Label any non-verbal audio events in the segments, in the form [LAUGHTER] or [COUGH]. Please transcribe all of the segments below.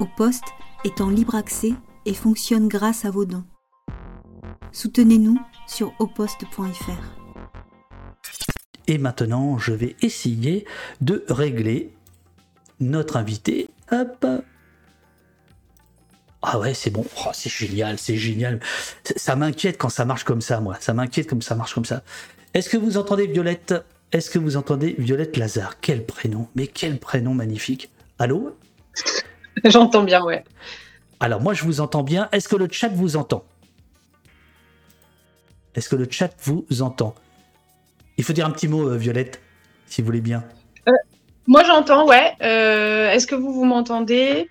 Au poste est en libre accès et fonctionne grâce à vos dons. Soutenez-nous sur oposte.fr. Et maintenant, je vais essayer de régler notre invité. Hop. Ah ouais, c'est bon. Oh, c'est génial, c'est génial. Ça m'inquiète quand ça marche comme ça, moi. Ça m'inquiète comme ça marche comme ça. Est-ce que vous entendez Violette? Est-ce que vous entendez Violette Lazare? Quel prénom Mais quel prénom magnifique. Allô? [LAUGHS] J'entends bien, ouais. Alors moi, je vous entends bien. Est-ce que le chat vous entend? Est-ce que le chat vous entend? Il faut dire un petit mot, euh, Violette, si vous voulez bien. Euh, moi, j'entends, ouais. Euh, est-ce que vous, vous m'entendez?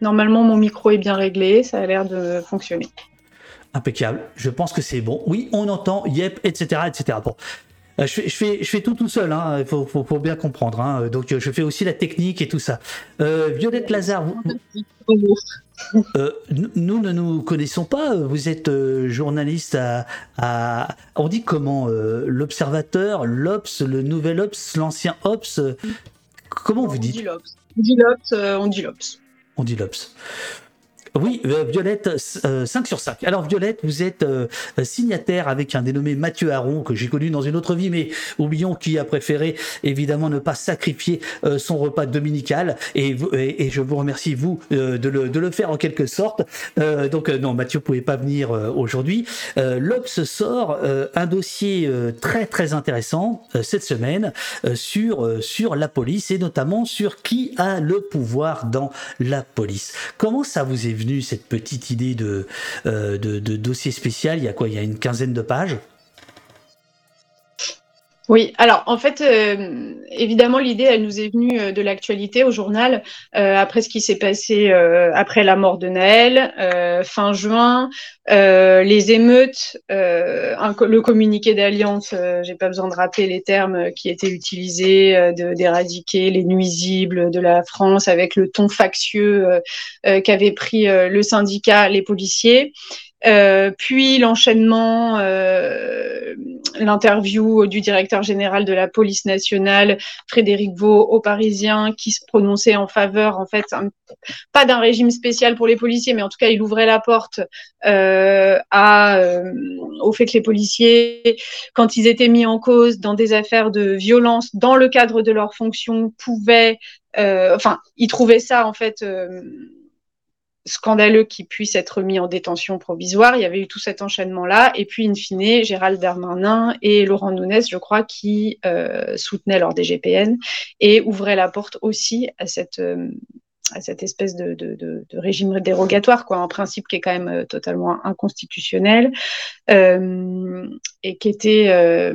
Normalement, mon micro est bien réglé. Ça a l'air de fonctionner. Impeccable. Je pense que c'est bon. Oui, on entend, yep, etc., etc. Bon. Je fais, je, fais, je fais, tout tout seul, hein. il faut, faut, faut, bien comprendre. Hein. Donc je fais aussi la technique et tout ça. Euh, Violette Lazare, vous, euh, nous ne nous connaissons pas. Vous êtes euh, journaliste à, à, On dit comment L'Observateur, l'Obs, le Nouvel Obs, l'ancien Obs. Comment vous dites? On dit l'Obs. On dit l'Obs. On dit l'Obs. Oui, euh, Violette, 5 euh, sur 5. Alors Violette, vous êtes euh, signataire avec un dénommé Mathieu Aron, que j'ai connu dans une autre vie, mais oublions qui a préféré évidemment ne pas sacrifier son repas dominical. Et, je vous remercie, vous, de le, de, le, faire en quelque sorte. donc non, Mathieu ne pouvait pas venir aujourd'hui. L'Obs sort un dossier très très intéressant cette semaine sur, sur la police et notamment sur qui a le pouvoir dans la police. Comment ça vous est cette petite idée de, euh, de, dossier spécial. Il y a quoi? Il y a une quinzaine de pages oui, alors en fait, euh, évidemment, l'idée, elle nous est venue euh, de l'actualité au journal, après ce qui s'est passé après la mort de Naël, fin juin, les émeutes, le communiqué d'alliance, j'ai pas besoin de rappeler les termes qui étaient utilisés, d'éradiquer les nuisibles de la France avec le ton factieux qu'avait pris le syndicat, les policiers. Euh, puis l'enchaînement, euh, l'interview du directeur général de la police nationale, Frédéric Vaux, au Parisien, qui se prononçait en faveur, en fait, pas d'un régime spécial pour les policiers, mais en tout cas, il ouvrait la porte euh, à, euh, au fait que les policiers, quand ils étaient mis en cause dans des affaires de violence dans le cadre de leur fonction, pouvaient, euh, enfin, ils trouvaient ça en fait scandaleux qu'il puisse être mis en détention provisoire. Il y avait eu tout cet enchaînement-là. Et puis, in fine, Gérald Darmanin et Laurent Nunez, je crois, qui euh, soutenaient leur DGPN et ouvraient la porte aussi à cette, euh, à cette espèce de, de, de, régime dérogatoire, quoi, un principe qui est quand même euh, totalement inconstitutionnel euh, et qui était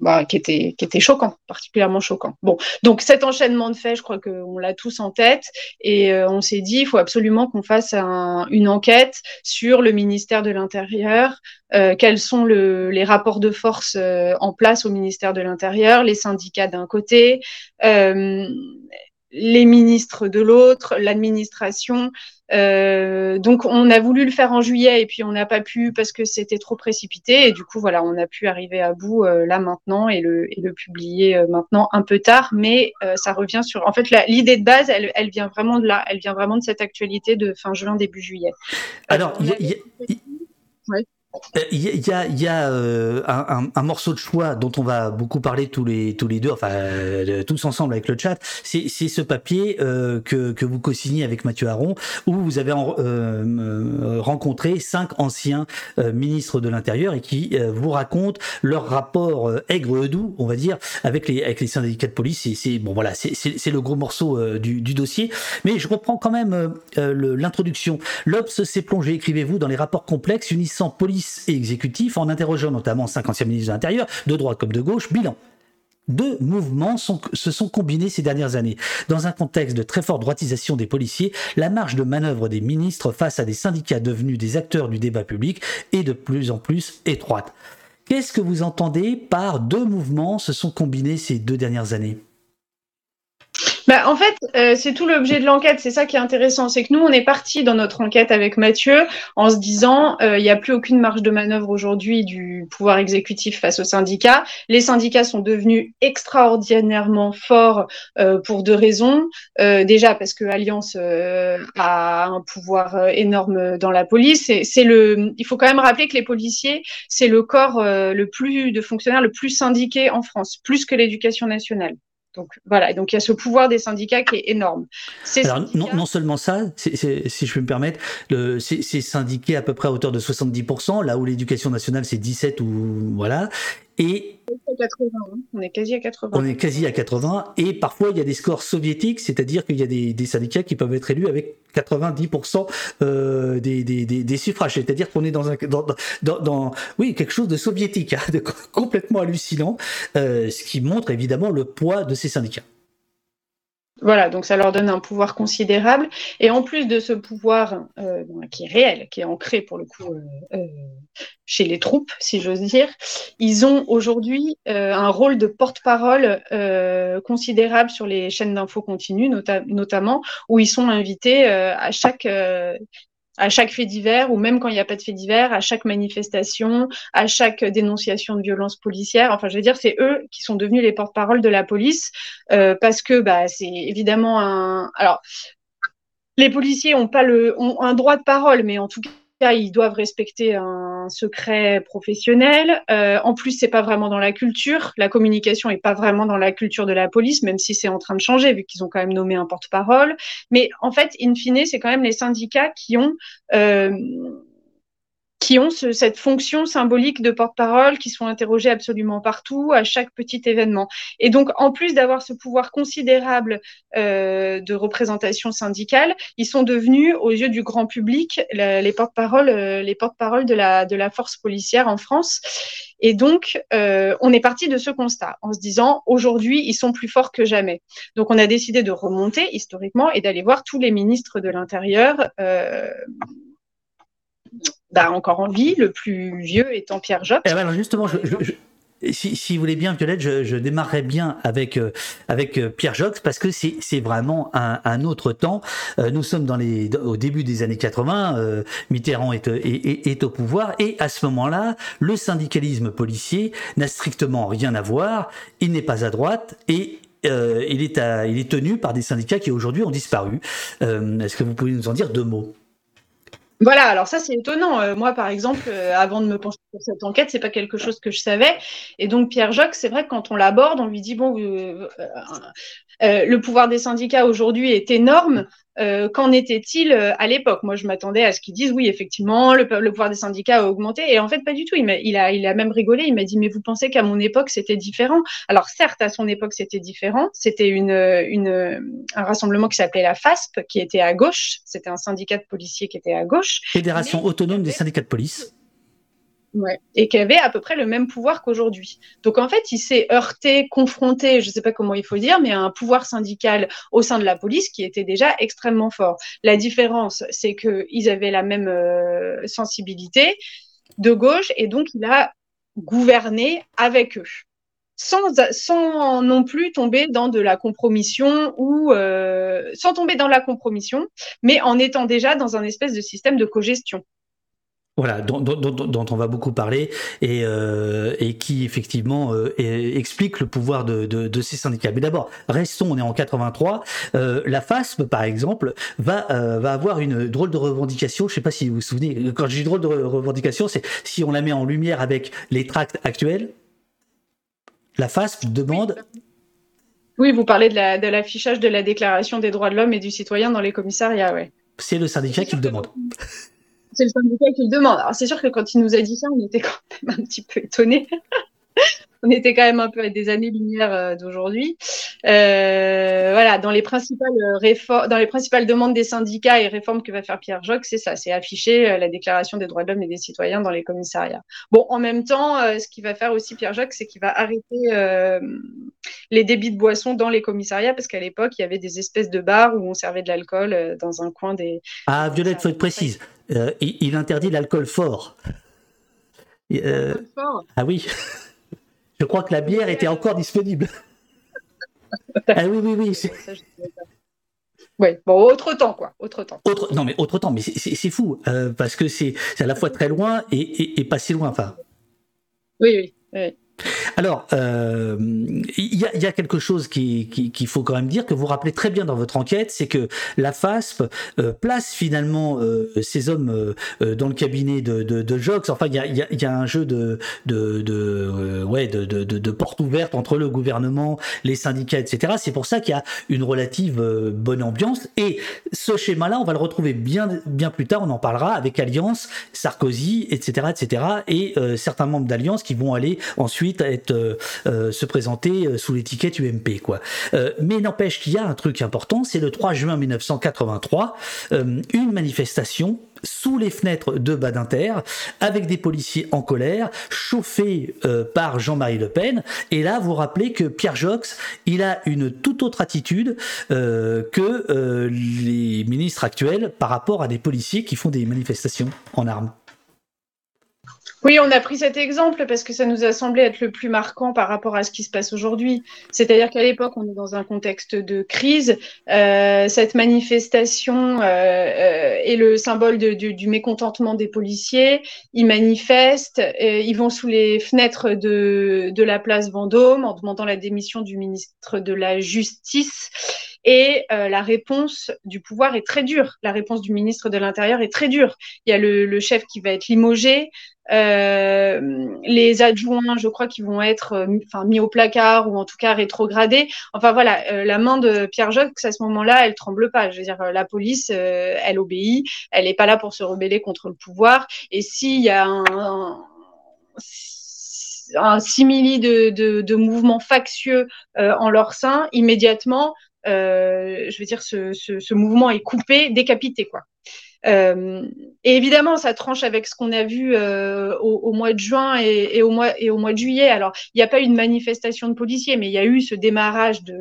bah, qui était qui était choquant, particulièrement choquant. Bon, donc cet enchaînement de faits, je crois qu'on l'a tous en tête et euh, on s'est dit il faut absolument qu'on fasse un, une enquête sur le ministère de l'Intérieur, euh, quels sont le, les rapports de force euh, en place au ministère de l'Intérieur, les syndicats d'un côté, les ministres de l'autre, l'administration. Euh, donc on a voulu le faire en juillet et puis on n'a pas pu parce que c'était trop précipité et du coup voilà on a pu arriver à bout euh, là maintenant et le, et le publier euh, maintenant un peu tard mais euh, ça revient sur en fait l'idée de base elle, elle, vient vraiment de là elle vient vraiment de cette actualité de fin juin début juillet. Alors il y a, ouais. Il y a, y a euh, un, un, morceau de choix dont on va beaucoup parler tous les, tous les deux, enfin euh, tous ensemble avec le chat. C'est ce papier euh, que, que vous co-signez avec Mathieu Aron, où vous avez en, euh, rencontré cinq anciens euh, ministres de l'Intérieur et qui vous racontent leur rapport aigre-doux, on va dire, avec les, avec les syndicats de police. C'est bon, voilà, c'est le gros morceau du, du, dossier. Mais je reprends quand même l'introduction. L'Obs s'est plongé, écrivez-vous, dans les rapports complexes unissant police et exécutif en interrogeant notamment cinq anciens ministres de l'Intérieur, de droite comme de gauche, bilan. Deux mouvements se sont combinés ces dernières années. Dans un contexte de très forte droitisation des policiers, la marge de manœuvre des ministres face à des syndicats devenus des acteurs du débat public est de plus en plus étroite. Qu'est-ce que vous entendez par deux mouvements se sont combinés ces deux dernières années? Bah, en fait, euh, c'est tout l'objet de l'enquête. C'est ça qui est intéressant. C'est que nous, on est parti dans notre enquête avec Mathieu en se disant, euh, il n'y a plus aucune marge de manœuvre aujourd'hui du pouvoir exécutif face aux syndicats. Les syndicats sont devenus extraordinairement forts euh, pour deux raisons. déjà parce que Alliance a un pouvoir énorme dans la police. C'est le. Il faut quand même rappeler que les policiers, c'est le corps le plus de fonctionnaires le plus syndiqué en France, plus que l'éducation nationale. Donc voilà, donc il y a ce pouvoir des syndicats qui est énorme. Alors, non, seulement ça, si je peux me permettre, c'est syndiqué à peu près à hauteur de 70%, là où l'éducation nationale c'est 17 ou voilà, et. On est quasi à 80. On est quasi à 80. Et parfois, il y a des scores soviétiques, c'est-à-dire qu'il y a des, syndicats qui peuvent être élus avec 90% euh, des, des, suffrages. C'est-à-dire qu'on est dans, un, dans, oui, quelque chose de soviétique, hein, de [LAUGHS] complètement hallucinant, euh, ce qui montre évidemment le poids de ces syndicats. Voilà, donc ça leur donne un pouvoir considérable. Et en plus de ce pouvoir euh, qui est réel, qui est ancré pour le coup euh, euh, chez les troupes, si j'ose dire, ils ont aujourd'hui un rôle de porte-parole considérable sur les chaînes d'infos continues, notamment, où ils sont invités à chaque à chaque fait divers, ou même quand il n'y a pas de fait divers, à chaque manifestation, à chaque dénonciation de violence policière. Enfin, je veux dire, c'est eux qui sont devenus les porte-parole de la police, euh, parce que bah, c'est évidemment un. Alors, les policiers ont pas le ont un droit de parole, mais en tout cas ils doivent respecter un secret professionnel. Euh, en plus, c'est pas vraiment dans la culture. La communication est pas vraiment dans la culture de la police, même si c'est en train de changer, vu qu'ils ont quand même nommé un porte-parole. Mais en fait, in fine, c'est quand même les syndicats qui ont euh, qui ont cette fonction symbolique de porte-parole, qui sont interrogés absolument partout, à chaque petit événement. Et donc, en plus d'avoir ce pouvoir considérable euh, de représentation syndicale, ils sont devenus, aux yeux du grand public, les porte-parole, euh, les porte-parole de la, force policière en France. Et donc, euh, on est parti de ce constat en se disant, aujourd'hui, ils sont plus forts que jamais. Donc, on a décidé de remonter historiquement et d'aller voir tous les ministres de l'Intérieur. Bah, encore en vie, le plus vieux étant Pierre Jox. Eh alors justement, si, vous voulez bien, Violette, je, démarrerai bien avec, euh, avec euh, Pierre Jox parce que c'est vraiment un, un, autre temps. Euh, nous sommes dans les, au début des années 80, Mitterrand est, est, est, au pouvoir et à ce moment-là, le syndicalisme policier n'a strictement rien à voir, il n'est pas à droite et il, est à, il est tenu par des syndicats qui aujourd'hui ont disparu. Est-ce que vous pouvez nous en dire deux mots? Voilà, alors ça c'est étonnant. Euh, moi, par exemple, euh, avant de me pencher sur cette enquête, c'est pas quelque chose que je savais. Et donc Pierre Jacques, c'est vrai que quand on l'aborde, on lui dit bon, euh, le pouvoir des syndicats aujourd'hui est énorme. Euh, qu'en était-il euh, à l'époque? Moi, je m'attendais à ce qu'ils disent oui, effectivement, le, pouvoir des syndicats a augmenté. Et en fait, pas du tout. Il, il, a, il a même rigolé. Il m'a dit mais vous pensez qu'à mon époque, c'était différent? Alors, certes, à son époque, c'était différent. C'était une, une, un rassemblement qui s'appelait la FASP, qui était à gauche. C'était un syndicat de policiers qui était à gauche. Fédération autonome des syndicats de police. Et qui avait à peu près le même pouvoir qu'aujourd'hui. Donc en fait, il s'est heurté, confronté, je ne sais pas comment il faut dire, mais à un pouvoir syndical au sein de la police qui était déjà extrêmement fort. La différence, c'est qu'ils avaient la même euh, sensibilité de gauche et donc il a gouverné avec eux. Sans, non plus tomber dans de la compromission ou euh, sans tomber dans la compromission, mais en étant déjà dans un espèce de système de cogestion. Voilà, dont, on va beaucoup parler et, euh, qui effectivement euh, explique le pouvoir de, ces syndicats. Mais d'abord, restons, on est en 83. Euh, la FASP, par exemple, va, va avoir une drôle de revendication. Je ne sais pas si vous vous souvenez, quand je dis drôle de revendication, c'est si on la met en lumière avec les tracts actuels. La FASP demande. Oui, vous parlez de l'affichage de, la Déclaration des droits de l'homme et du citoyen dans les commissariats, ouais. C'est le syndicat qui le demande c'est le syndicat qui le demande. Alors c'est sûr que quand il nous a dit ça, on était quand même un petit peu étonnés. [LAUGHS] on était quand même un peu à des années-lumière euh, d'aujourd'hui. Euh, voilà, dans les principales réformes, dans les principales demandes des syndicats et réformes que va faire Pierre Joc, c'est ça, c'est afficher euh, la Déclaration des droits de l'homme et des citoyens dans les commissariats. Bon, en même temps, ce qu'il va faire aussi Pierre Joc, c'est qu'il va arrêter les débits de boissons dans les commissariats parce qu'à l'époque, il y avait des espèces de bars où on servait de l'alcool dans un coin des. Ah, Violette, faut être précise. Il, interdit l'alcool fort. fort. Ah oui. Je crois que la bière était encore disponible. [LAUGHS] ah oui, oui, oui. Oui, bon, autre temps, quoi. Autre temps. Autre, non, mais autre temps, mais c'est fou, euh, parce que c'est à la fois très loin et, et, pas si loin. Enfin. Oui, oui. oui. Alors, euh, il y, a quelque chose qu'il qui, faut quand même dire, que vous rappelez très bien dans votre enquête, c'est que la FASP euh, place finalement euh, ces hommes dans le cabinet de, de, Jox. Enfin, il y a, un jeu de, de, de ouais, de, de, porte ouverte entre le gouvernement, les syndicats, etc. C'est pour ça qu'il y a une relative bonne ambiance. Et ce schéma-là, on va le retrouver bien, bien plus tard, on en parlera, avec Alliance, Sarkozy, etc. etc. et certains membres d'Alliance qui vont aller ensuite à être, euh, euh, se présenter euh, sous l'étiquette UMP. Quoi. mais n'empêche qu'il y a un truc important, c'est le 3 juin 1983, une manifestation sous les fenêtres de Badinter, avec des policiers en colère, chauffés par Jean-Marie Le Pen. Et là, vous rappelez que Pierre Jox, il a une toute autre attitude que les ministres actuels par rapport à des policiers qui font des manifestations en armes. Oui, on a pris cet exemple parce que ça nous a semblé être le plus marquant par rapport à ce qui se passe aujourd'hui. C'est-à-dire qu'à l'époque, on est dans un contexte de crise. Euh, cette manifestation euh, euh, est le symbole du, du, mécontentement des policiers. Ils manifestent, ils vont sous les fenêtres de, de la place Vendôme en demandant la démission du ministre de la Justice. Et euh, la réponse du pouvoir est très dure. La réponse du ministre de l'Intérieur est très dure. Il y a le, chef qui va être limogé. Euh, les adjoints, je crois, qui vont être euh, mis au placard ou en tout cas rétrogradés. Enfin voilà, la main de Pierre Jox à ce moment-là, elle tremble pas. Je veux dire, la police, elle obéit. Elle n'est pas là pour se rebeller contre le pouvoir. Et s'il y a un, un un simili de, de, de mouvements factieux en leur sein, immédiatement, je veux dire, ce, mouvement est coupé, décapité, quoi. Euh, et évidemment, ça tranche avec ce qu'on a vu euh, au, mois de juin et, au mois, et au mois de juillet. Alors, il n'y a pas eu de manifestation de policiers, mais il y a eu ce démarrage de,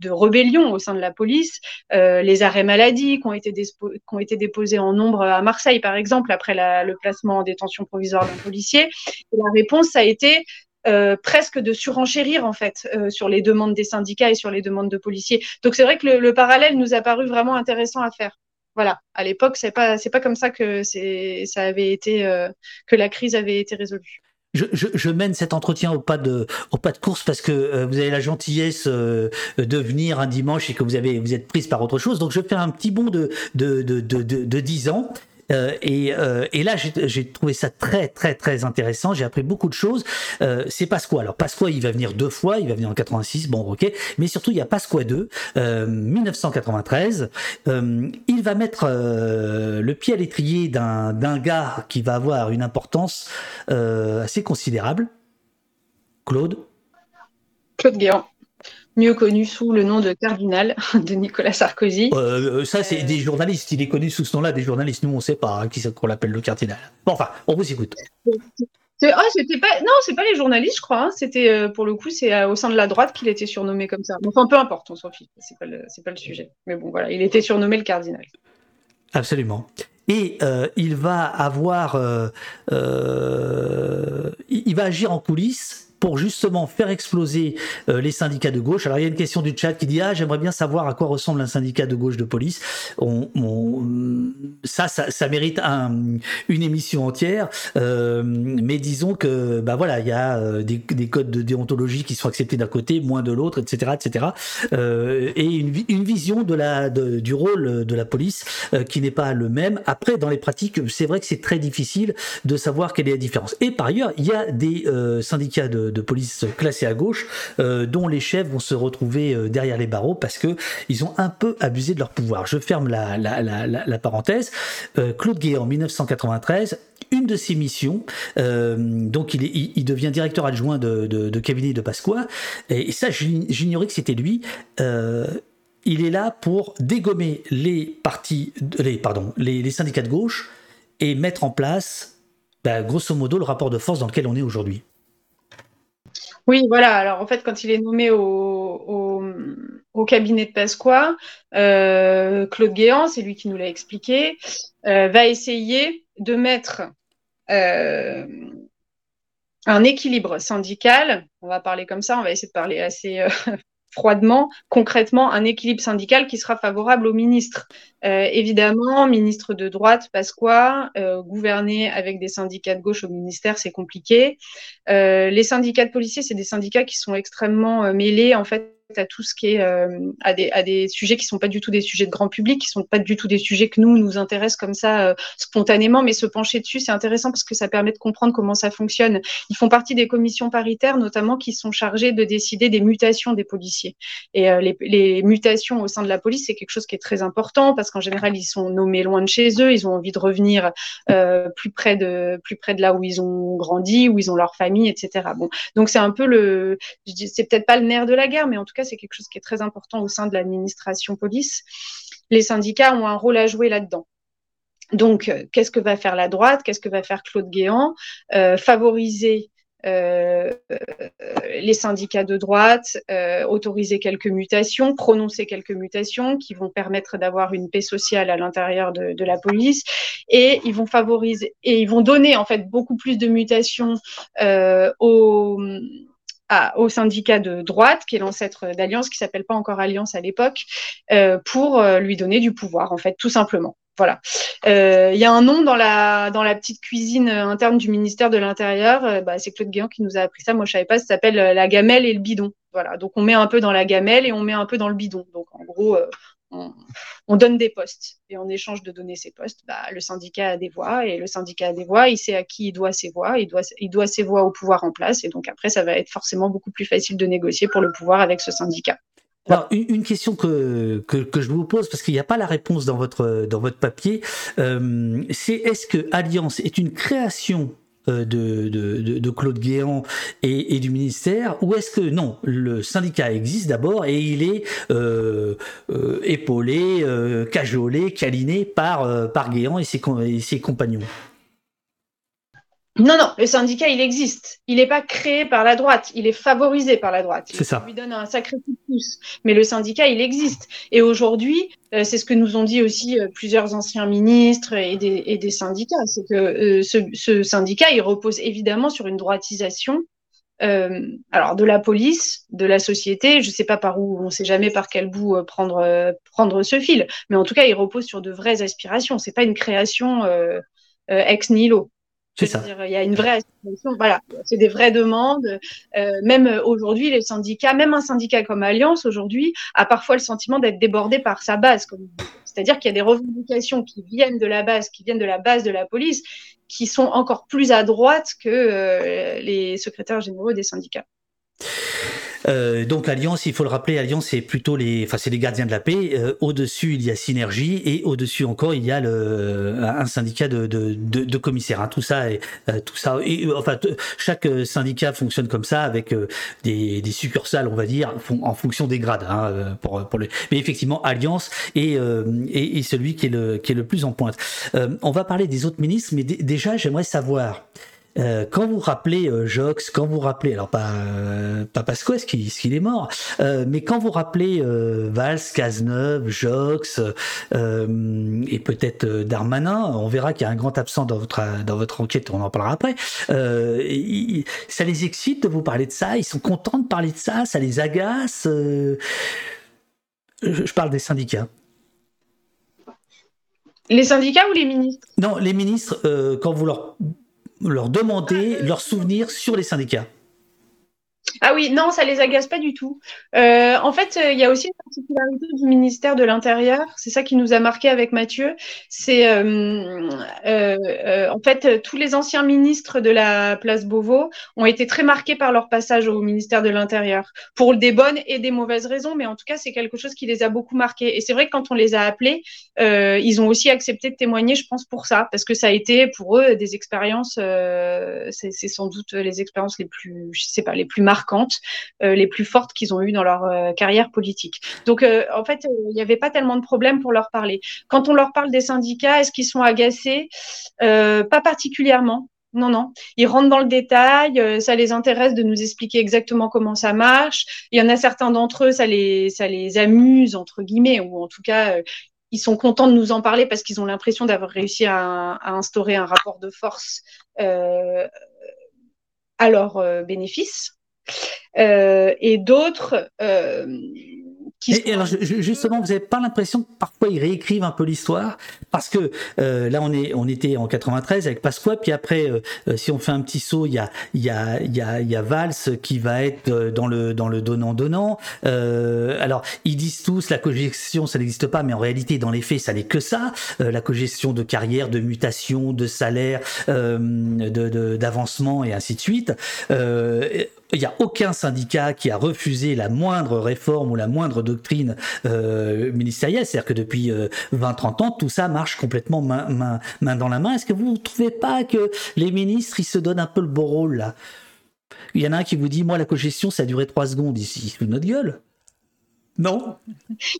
de rébellion au sein de la police, euh, les arrêts maladie qui ont, été qui ont été déposés en nombre à Marseille, par exemple, après le placement en détention provisoire d'un policier. Et la réponse, ça a été euh, presque de surenchérir en fait euh, sur les demandes des syndicats et sur les demandes de policiers. Donc c'est vrai que le, le, parallèle nous a paru vraiment intéressant à faire. Voilà, à l'époque c'est pas c'est pas comme ça que ça avait été euh, que la crise avait été résolue. Je, je, mène cet entretien au pas de au pas de course parce que vous avez la gentillesse de venir un dimanche et que vous avez vous êtes prise par autre chose. Donc je fais un petit bond de de de de, de, de 10 ans euh, et, euh, et, là, j'ai trouvé ça très, très, très intéressant. J'ai appris beaucoup de choses. Euh, c'est Pasqua. Alors, Pasqua, il va venir deux fois. Il va venir en 86. Bon, ok. Mais surtout, il y a Pasqua 2, 1993. il va mettre le pied à l'étrier d'un gars qui va avoir une importance assez considérable. Claude? Claude Guéant mieux connu sous le nom de cardinal [LAUGHS] de Nicolas Sarkozy. Euh, ça, c'est des journalistes. Il est connu sous ce nom-là, des journalistes. Nous, on ne sait pas hein, qui qu'on l'appelle le cardinal. Bon, enfin, on vous écoute. Ah, c'était pas. Non, c'est pas les journalistes, je crois. Hein. C'était euh, pour le coup, c'est euh, au sein de la droite qu'il était surnommé comme ça. Enfin, peu importe, on s'en fiche. C'est pas le, pas le sujet. Mais bon, voilà, il était surnommé le cardinal. Absolument. Et euh, il va avoir, il va agir en coulisses pour justement faire exploser euh, les syndicats de gauche. Alors il y a une question du chat qui dit ah j'aimerais bien savoir à quoi ressemble un syndicat de gauche de police. On, ça, ça, mérite un, une émission entière. Euh, mais disons que bah voilà il y a euh, des, des, codes de déontologie qui sont acceptés d'un côté, moins de l'autre, etc., etc. Euh, et une, vision du rôle de la police euh, qui n'est pas le même. Après dans les pratiques c'est vrai que c'est très difficile de savoir quelle est la différence. Et par ailleurs il y a des syndicats de de, police classés à gauche, euh, dont les chefs vont se retrouver euh, derrière les barreaux parce que ils ont un peu abusé de leur pouvoir. Je ferme la, la, la, parenthèse. Euh, Claude Gué en 1993 une de ses missions, donc il, est, il, devient directeur adjoint de, cabinet de Pasqua, et, ça j'ignorais que c'était lui. Il est là pour dégommer les partis, les, pardon, les syndicats de gauche et mettre en place, bah, grosso modo, le rapport de force dans lequel on est aujourd'hui. Oui, voilà. Alors en fait, quand il est nommé au, cabinet de Pasqua, euh, Claude Guéant, c'est lui qui nous l'a expliqué, euh, va essayer de mettre euh, un équilibre syndical. On va parler comme ça, on va essayer de parler assez froidement, concrètement, un équilibre syndical qui sera favorable au ministre. Euh, évidemment, ministre de droite, quoi euh, Gouverner avec des syndicats de gauche au ministère, c'est compliqué. Euh, les syndicats de policiers, c'est des syndicats qui sont extrêmement mêlés, en fait, à tout ce qui est euh, à, des, à des sujets qui sont pas du tout des sujets de grand public, qui sont pas du tout des sujets que nous nous intéressent comme ça euh, spontanément, mais se pencher dessus, c'est intéressant parce que ça permet de comprendre comment ça fonctionne. Ils font partie des commissions paritaires, notamment qui sont chargées de décider des mutations des policiers. Et euh, les, les, mutations au sein de la police, c'est quelque chose qui est très important parce qu'en général, ils sont nommés loin de chez eux, ils ont envie de revenir plus près de plus près de là où ils ont grandi, où ils ont leur famille, etc. Bon, donc c'est un peu le, c'est peut-être pas le nerf de la guerre, mais en tout c'est quelque chose qui est très important au sein de l'administration police. Les syndicats ont un rôle à jouer là-dedans. Donc, euh, qu'est-ce que va faire la droite? Qu'est-ce que va faire Claude Guéant? Euh, Favoriser euh, les syndicats de droite, autoriser quelques mutations, prononcer quelques mutations qui vont permettre d'avoir une paix sociale à l'intérieur de, de, la police, et ils vont favoriser et ils vont donner en fait beaucoup plus de mutations aux au syndicat de droite, qui est l'ancêtre d'Alliance, qui s'appelle pas encore Alliance à l'époque, euh, pour euh, lui donner du pouvoir, en fait, tout simplement. Voilà. Euh, il y a un nom dans la, dans la petite cuisine interne du ministère de l'Intérieur. bah, c'est Claude Guéant qui nous a appris ça. Moi, je savais pas. Ça s'appelle la gamelle et le bidon. Voilà. Donc, on met un peu dans la gamelle et on met un peu dans le bidon. Donc, en gros, on, donne des postes et en échange de donner ces postes, bah, le syndicat a des voix et le syndicat a des voix, il sait à qui il doit ses voix, il doit, il doit ses voix au pouvoir en place. Et donc après ça va être forcément beaucoup plus facile de négocier pour le pouvoir avec ce syndicat. Alors, une, question que, que, je vous pose, parce qu'il n'y a pas la réponse dans votre, dans votre papier, euh, c'est est-ce que Alliance est une création euh, de, de, Claude Guéant et, du ministère ou est-ce que non, le syndicat existe d'abord et il est euh, euh, épaulé, cajolé, câliné par, par Guéant et ses compagnons? Non, non, le syndicat, il existe. Il n'est pas créé par la droite, il est favorisé par la droite. C'est ça. lui donne un sacré coup de pouce. Mais le syndicat, il existe. Et aujourd'hui, euh, c'est ce que nous ont dit aussi euh, plusieurs anciens ministres et des, syndicats, c'est que euh, ce, syndicat, il repose évidemment sur une droitisation. alors de la police, de la société, je ne sais pas par où, on ne sait jamais par quel bout prendre prendre ce fil, mais en tout cas, il repose sur de vraies aspirations. C'est pas une création ex nihilo. Il y a une vraie voilà, c'est des vraies demandes. Euh, même aujourd'hui, les syndicats, même un syndicat comme Alliance aujourd'hui, a parfois le sentiment d'être débordé par sa base. C'est-à-dire qu'il y a des revendications qui viennent de la base, qui viennent de la base de la police, qui sont encore plus à droite que euh, les secrétaires généraux des syndicats. Euh, donc Alliance, il faut le rappeler, Alliance c'est plutôt les, enfin c'est les gardiens de la paix. Euh, au-dessus il y a Synergie et au-dessus encore il y a le, un syndicat de, de, de, commissaires. Hein. Tout ça, et, euh, tout ça, et enfin chaque syndicat fonctionne comme ça avec des, des, succursales, on va dire, en fonction des grades. Hein, pour, pour le... Mais effectivement, Alliance est, est, celui qui est le qui est le plus en pointe. on va parler des autres ministres, mais déjà j'aimerais savoir. Euh, quand vous rappelez euh, Jox, quand vous rappelez, alors pas, euh, pas qu'il est mort, euh, mais quand vous rappelez Valls, Cazeneuve, Jox et peut-être Darmanin, on verra qu'il y a un grand absent dans votre, dans votre enquête, on en parlera après. ça les excite de vous parler de ça Ils sont contents de parler de ça Ça les agace je, je parle des syndicats. Les syndicats ou les ministres? Non, les ministres, quand vous leur leur demander leurs souvenirs sur les syndicats. Ah oui, non, ça les agace pas du tout. Euh, en fait, il y a aussi une particularité du ministère de l'Intérieur. C'est ça qui nous a marqué avec Mathieu. C'est euh, euh, en fait tous les anciens ministres de la place Beauvau ont été très marqués par leur passage au ministère de l'Intérieur, pour des bonnes et des mauvaises raisons. Mais en tout cas, c'est quelque chose qui les a beaucoup marqués. Et c'est vrai que quand on les a appelés, ils ont aussi accepté de témoigner, je pense, pour ça, parce que ça a été pour eux des expériences. c'est sans doute les expériences les plus, je sais pas, les plus marquantes euh, les plus fortes qu'ils ont eues dans leur euh, carrière politique. Donc, euh, en fait, il n'y avait pas tellement de problèmes pour leur parler. Quand on leur parle des syndicats, est-ce qu'ils sont agacés? Pas particulièrement. Non, non. Ils rentrent dans le détail, ça les intéresse de nous expliquer exactement comment ça marche. Il y en a certains d'entre eux, ça les, ça les amuse, entre guillemets, ou en tout cas, ils sont contents de nous en parler parce qu'ils ont l'impression d'avoir réussi à, instaurer un rapport de force à leur bénéfice. Et d'autres et, alors justement, vous n'avez pas l'impression que parfois ils réécrivent un peu l'histoire? Parce que euh, là on est on était en 93 avec Pasqua, puis après euh, euh, si on fait un petit saut, il y a y a y a y a Valls qui va être dans le dans le donnant donnant. alors ils disent tous la cogestion ça n'existe pas, mais en réalité dans les faits ça n'est que ça, la cogestion de carrière, de mutation, de salaire, de d'avancement et ainsi de suite il n'y a aucun syndicat qui a refusé la moindre réforme ou la moindre doctrine euh, ministérielle. C'est-à-dire que depuis 20-30 euh, ans, tout ça marche complètement main, dans la main. Est-ce que vous ne trouvez pas que les ministres, ils se donnent un peu le beau rôle là? Il y en a un qui vous dit, moi, la cogestion, ça a duré 3 secondes ici, sous notre gueule. Non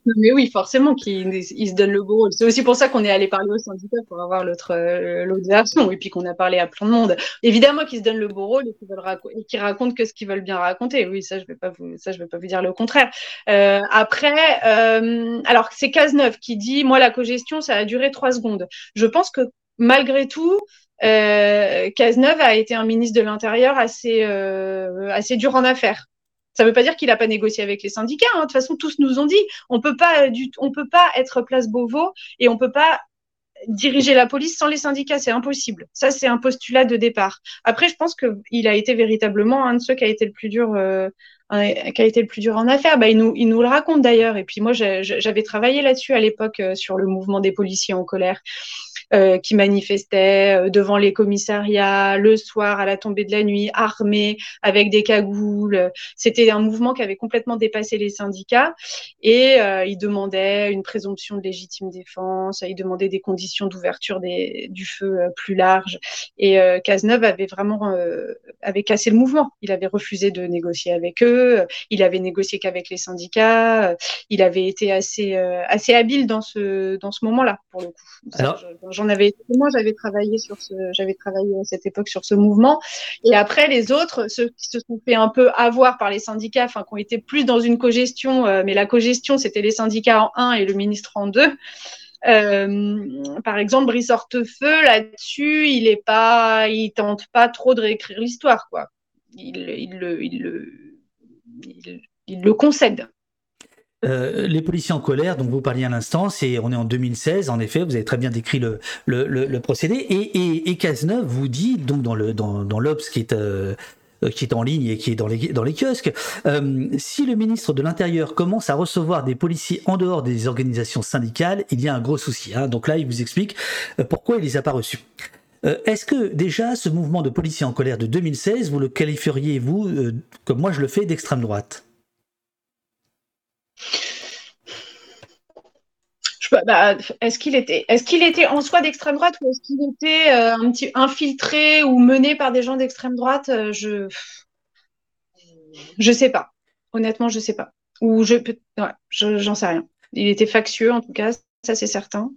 Mais oui, forcément qu'ils se donnent le beau rôle. C'est aussi pour ça qu'on est allé parler au syndicat pour avoir l'autre euh, version et puis qu'on a parlé à plein de monde. Évidemment qu'ils se donnent le beau rôle et qu'ils racontent que ce qu'ils veulent bien raconter. Oui, ça je vais pas vous ça je vais pas vous dire le contraire. Euh, après, euh, alors c'est Cazeneuve qui dit moi la cogestion ça a duré trois secondes. Je pense que malgré tout, Cazeneuve a été un ministre de l'Intérieur assez, assez dur en affaires. Ça ne veut pas dire qu'il n'a pas négocié avec les syndicats. Hein. De toute façon, tous nous ont dit, on pas on peut pas être place Beauvau et on peut pas diriger la police sans les syndicats, c'est impossible. Ça, c'est un postulat de départ. Après, je pense qu'il a été véritablement un de ceux qui a été le plus dur, euh, qui a été le plus dur en affaires. Bah, il nous, il nous le raconte d'ailleurs. Et puis moi, j'avais travaillé là-dessus à l'époque euh, sur le mouvement des policiers en colère. Euh, qui manifestaient euh, devant les commissariats le soir à la tombée de la nuit, armés avec des cagoules. C'était un mouvement qui avait complètement dépassé les syndicats et euh, ils demandaient une présomption de légitime défense, ils demandaient des conditions d'ouverture du feu plus larges. Et Cazeneuve avait vraiment avait cassé le mouvement. Il avait refusé de négocier avec eux. Il avait négocié qu'avec les syndicats. Il avait été assez assez habile dans ce dans ce moment-là pour le coup. J'en avais moi j'avais travaillé sur ce j'avais travaillé à cette époque sur ce mouvement et après les autres ceux qui se sont fait un peu avoir par les syndicats enfin qui ont été plus dans une cogestion euh, mais la cogestion c'était les syndicats en un et le ministre en deux euh, par exemple, Brice Hortefeux, là-dessus, il est pas, il tente pas trop de réécrire l'histoire, quoi. Il, il, il, il, le concède. Euh, les policiers en colère, dont vous parliez à l'instant, c'est on est en 2016. En effet, vous avez très bien décrit le, le, procédé. Et, et, et, Cazeneuve vous dit donc dans le dans, dans l'Obs qui est euh, qui est en ligne et qui est dans les, dans les kiosques, euh, si le ministre de l'Intérieur commence à recevoir des policiers en dehors des organisations syndicales, il y a un gros souci. Hein. Donc là, il vous explique pourquoi il les a pas reçus. Est-ce que déjà ce mouvement de policiers en colère de 2016, vous le qualifieriez, vous, comme moi je le fais, d'extrême droite? Bah, est-ce qu'il était, en soi d'extrême droite ou est-ce qu'il était euh, un petit infiltré ou mené par des gens d'extrême droite euh, Je, je sais pas. Honnêtement, je sais pas. Ou je, j'en sais rien. Il était factieux en tout cas, ça c'est certain.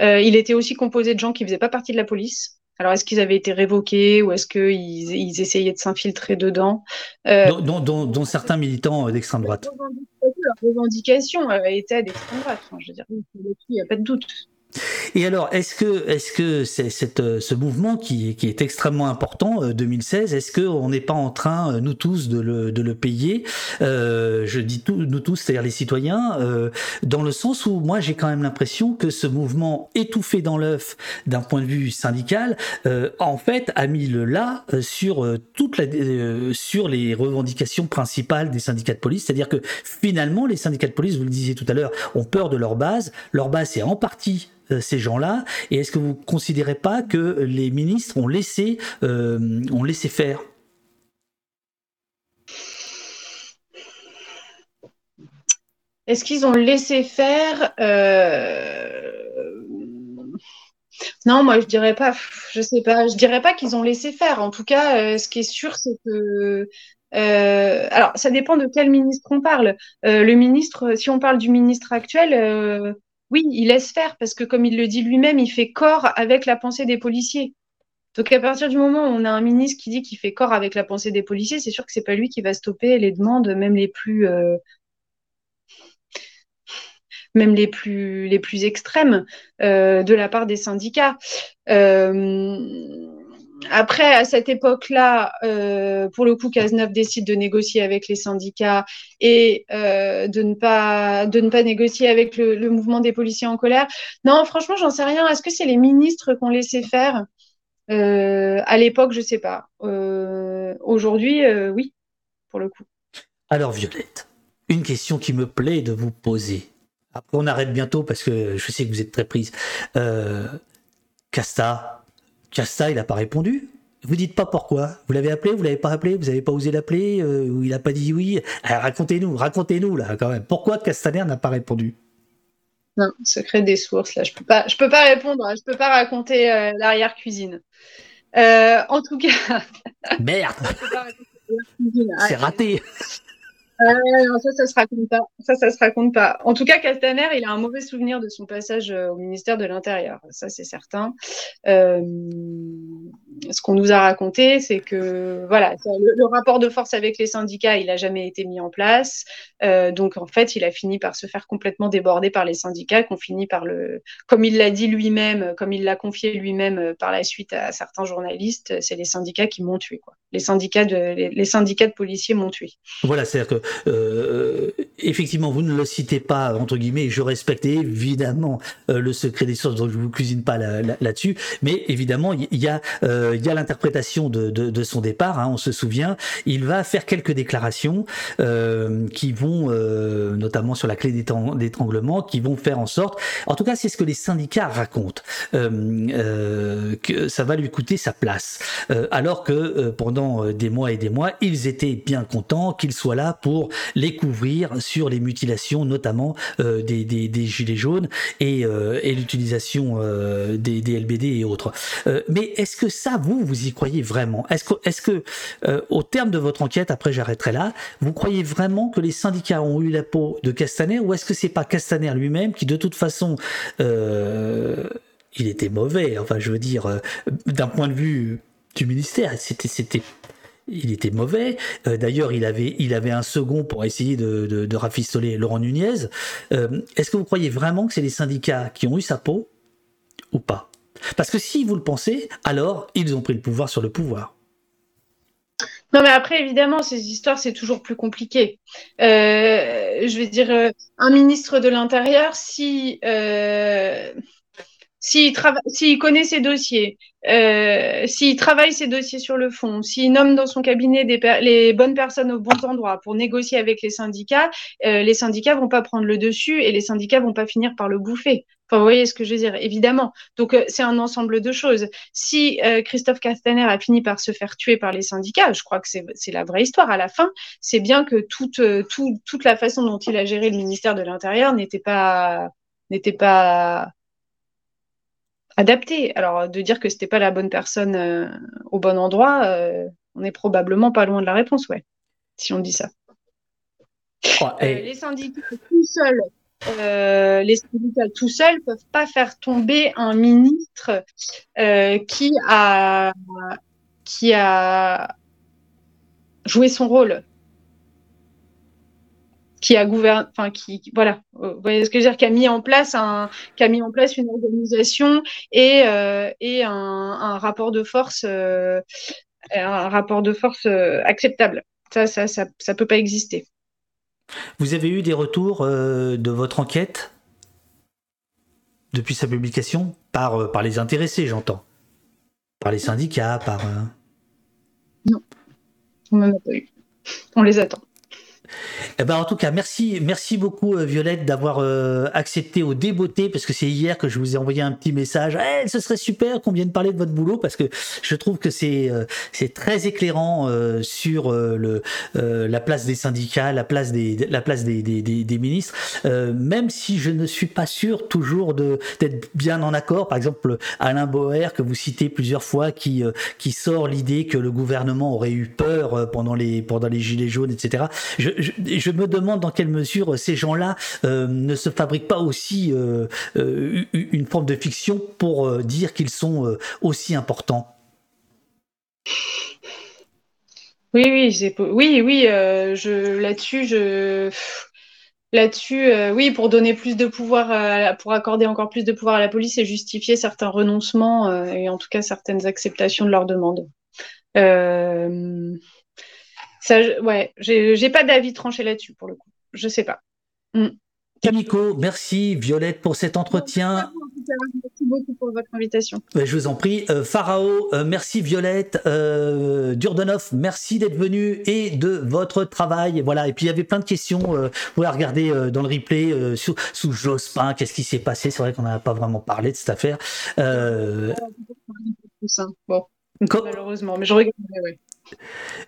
Euh, il était aussi composé de gens qui faisaient pas partie de la police. Alors, est-ce qu'ils avaient été révoqués ou est-ce qu'ils ils essayaient de s'infiltrer dedans? Euh, dont, certains militants d'extrême droite. Leur revendication euh, était d'extrême droite. je veux dire, il n'y a pas de doute. Et alors, est-ce que, est-ce que c'est, cette, euh, ce mouvement qui, qui, est extrêmement important, 2016, euh, est-ce qu'on n'est pas en train, euh, nous tous, de le, de le payer euh, Je dis tout, nous tous, c'est-à-dire les citoyens, euh, dans le sens où moi j'ai quand même l'impression que ce mouvement étouffé dans l'œuf d'un point de vue syndical, euh, en fait, a mis le là sur toute la, sur les revendications principales des syndicats de police, c'est-à-dire que finalement, les syndicats de police, vous le disiez tout à l'heure, ont peur de leur base. Leur base, c'est en partie ces gens-là Et est-ce que vous ne considérez pas que les ministres ont laissé, euh, ont laissé faire? Est-ce qu'ils ont laissé faire euh, Non, moi je dirais pas. Je sais pas. Je dirais pas qu'ils ont laissé faire. En tout cas, ce qui est sûr, c'est que alors, ça dépend de quel ministre on parle. le ministre, si on parle du ministre actuel, oui, il laisse faire parce que, comme il le dit lui-même, il fait corps avec la pensée des policiers. Donc, à partir du moment où on a un ministre qui dit qu'il fait corps avec la pensée des policiers, c'est sûr que c'est pas lui qui va stopper les demandes, même les plus, euh, même les plus, les plus extrêmes euh, de la part des syndicats. Euh, après, à cette époque-là, pour le coup, Cazeneuve décide de négocier avec les syndicats et de, ne pas, de ne pas négocier avec le, mouvement des policiers en colère. Non, franchement, j'en sais rien. Est-ce que c'est les ministres qu'on laissait faire? À l'époque, je ne sais pas. Aujourd'hui, oui, pour le coup. Alors, Violette, une question qui me plaît de vous poser. On arrête bientôt parce que je sais que vous êtes très prise. Euh, Casta, Casta, il n'a pas répondu. Vous dites pas pourquoi. Vous l'avez appelé, vous l'avez pas appelé, vous n'avez pas osé l'appeler, euh, ou il n'a pas dit oui. racontez-nous, racontez-nous là quand même. Pourquoi Castaner n'a pas répondu? Non, secret des sources là, je peux pas, je peux pas répondre, hein. je peux pas raconter euh, l'arrière cuisine. en tout cas. Merde. [LAUGHS] C'est raté. Euh, ça, ça se raconte pas. Ça, ça se raconte pas. En tout cas, Castaner, il a un mauvais souvenir de son passage euh, au ministère de l'Intérieur. Ça, c'est certain. Euh, ce qu'on nous a raconté, c'est que voilà, le, rapport de force avec les syndicats, il a jamais été mis en place. Euh, donc, en fait, il a fini par se faire complètement déborder par les syndicats, qu'on finit par le, comme il l'a dit lui-même, comme il l'a confié lui-même euh, par la suite à certains journalistes, c'est les syndicats qui m'ont tué. Les syndicats de, les, syndicats de policiers m'ont tué. Voilà, c'est-à-dire que euh, effectivement, vous ne le citez pas, entre guillemets, je respecte évidemment le secret des sources, donc je ne vous cuisine pas là-dessus, mais évidemment, il y, a, euh, y a l'interprétation de, de, son départ, hein, on se souvient, il va faire quelques déclarations euh, qui vont, euh, notamment sur la clé d'étranglement, qui vont faire en sorte, en tout cas c'est ce que les syndicats racontent, que ça va lui coûter sa place, alors que pendant des mois et des mois, ils étaient bien contents qu'il soit là pour les couvrir sur les mutilations, notamment des, des, gilets jaunes et, et l'utilisation des, des, LBD et autres. mais est-ce que ça, vous, vous y croyez vraiment? Est-ce que, est-ce que au terme de votre enquête, après j'arrêterai là, vous croyez vraiment que les syndicats ont eu la peau de Castaner ou est-ce que c'est pas Castaner lui-même qui, de toute façon, il était mauvais, enfin je veux dire, d'un point de vue du ministère, c'était, c'était il était mauvais. Euh, d'ailleurs, il avait, il avait un second pour essayer de, rafistoler Laurent Nunez. Euh, est-ce que vous croyez vraiment que c'est les syndicats qui ont eu sa peau ou pas? Parce que si vous le pensez, alors ils ont pris le pouvoir sur le pouvoir. Non, mais après, évidemment, ces histoires, c'est toujours plus compliqué. Euh, je vais dire, un ministre de l'Intérieur, si s'il connaît ses dossiers, euh, s'il travaille ses dossiers sur le fond, s'il nomme dans son cabinet des les bonnes personnes au bon endroit pour négocier avec les syndicats, euh, les syndicats vont pas prendre le dessus et les syndicats vont pas finir par le bouffer. Enfin, vous voyez ce que je veux dire, évidemment. Donc, euh, c'est un ensemble de choses. Si euh, Christophe Castaner a fini par se faire tuer par les syndicats, je crois que c'est la vraie histoire. À la fin, c'est bien que toute, euh, tout, toute la façon dont il a géré le ministère de l'Intérieur n'était pas n'était pas adapté. Alors, de dire que c'était pas la bonne personne euh, au bon endroit, euh, on est probablement pas loin de la réponse, ouais, si on dit ça. Euh, les syndicats tout seuls, les syndicats tout seuls peuvent pas faire tomber un ministre qui a qui a joué son rôle qui a gouverné, enfin qui, voilà, euh, vous voyez ce que je veux dire, qui a mis en place un, qui a mis en place une organisation et euh, et un, un, rapport de force, euh, un rapport de force acceptable. Ça, ça, ça, ça, peut pas exister. Vous avez eu des retours de votre enquête? Depuis sa publication? Par par les intéressés, j'entends, par les syndicats, par. Non, on n'en a pas eu. On les attend. Eh ben, en tout cas, merci, merci beaucoup, euh, Violette, d'avoir euh, accepté au débeauté, parce que c'est hier que je vous ai envoyé un petit message. Eh, ce serait super qu'on vienne parler de votre boulot, parce que je trouve que c'est euh, très éclairant sur la place des syndicats, la place des ministres, même si je ne suis pas sûr toujours d'être bien en accord. Par exemple, Alain Boer, que vous citez plusieurs fois, qui sort l'idée que le gouvernement aurait eu peur pendant les gilets jaunes, etc. je, me demande dans quelle mesure ces gens-là euh, ne se fabriquent pas aussi euh, euh, une forme de fiction pour dire qu'ils sont aussi importants. Oui, oui, oui, oui. là-dessus, là-dessus, oui, pour donner plus de pouvoir, pour accorder encore plus de pouvoir à la police et justifier certains renoncements et en tout cas certaines acceptations de leurs demandes. Ça, ouais, j'ai pas d'avis tranché là-dessus pour le coup. Je sais pas. Mm. merci Violette pour cet entretien. Merci beaucoup pour votre invitation. Je vous en prie. Euh, Pharao, euh, merci Violette. Euh, Durdonov, merci d'être venu et de votre travail. Voilà. Et puis il y avait plein de questions. vous pouvez regarder dans le replay sous, sous Jospin. Qu'est-ce qui s'est passé? C'est vrai qu'on n'a pas vraiment parlé de cette affaire. Bon, malheureusement, mais je regarderai, oui.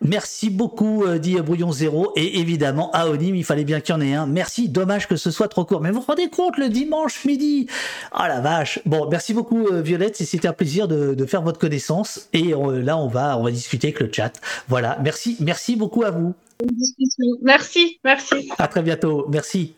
Merci beaucoup, euh, dit Brouillon Zéro. Et évidemment, à Onim, il fallait bien qu'il y en ait un. Merci, dommage que ce soit trop court. Mais vous vous rendez compte, le dimanche midi Ah oh, la vache Bon, merci beaucoup, euh, Violette. C'était un plaisir de, faire votre connaissance. Et euh, là, on va, on va discuter avec le chat. Voilà, merci, merci beaucoup à vous. Merci, merci. À très bientôt. Merci.